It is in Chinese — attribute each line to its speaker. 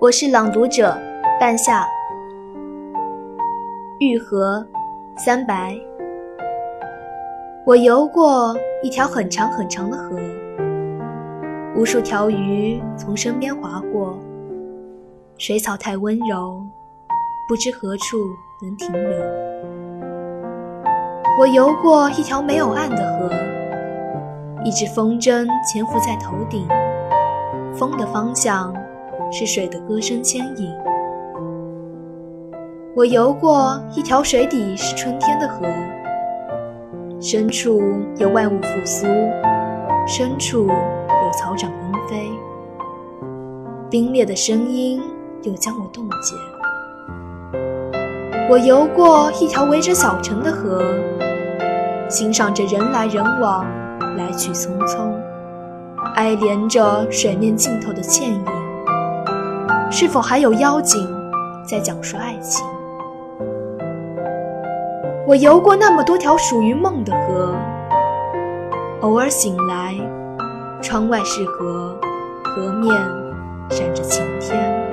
Speaker 1: 我是朗读者半夏。玉河，三白。我游过一条很长很长的河，无数条鱼从身边划过，水草太温柔，不知何处能停留。我游过一条没有岸的河，一只风筝潜伏在头顶，风的方向。是水的歌声牵引。我游过一条水底是春天的河，深处有万物复苏，深处有草长莺飞。冰裂的声音又将我冻结。我游过一条围着小城的河，欣赏着人来人往，来去匆匆，哀怜着水面尽头的倩影。是否还有妖精在讲述爱情？我游过那么多条属于梦的河，偶尔醒来，窗外是河，河面闪着晴天。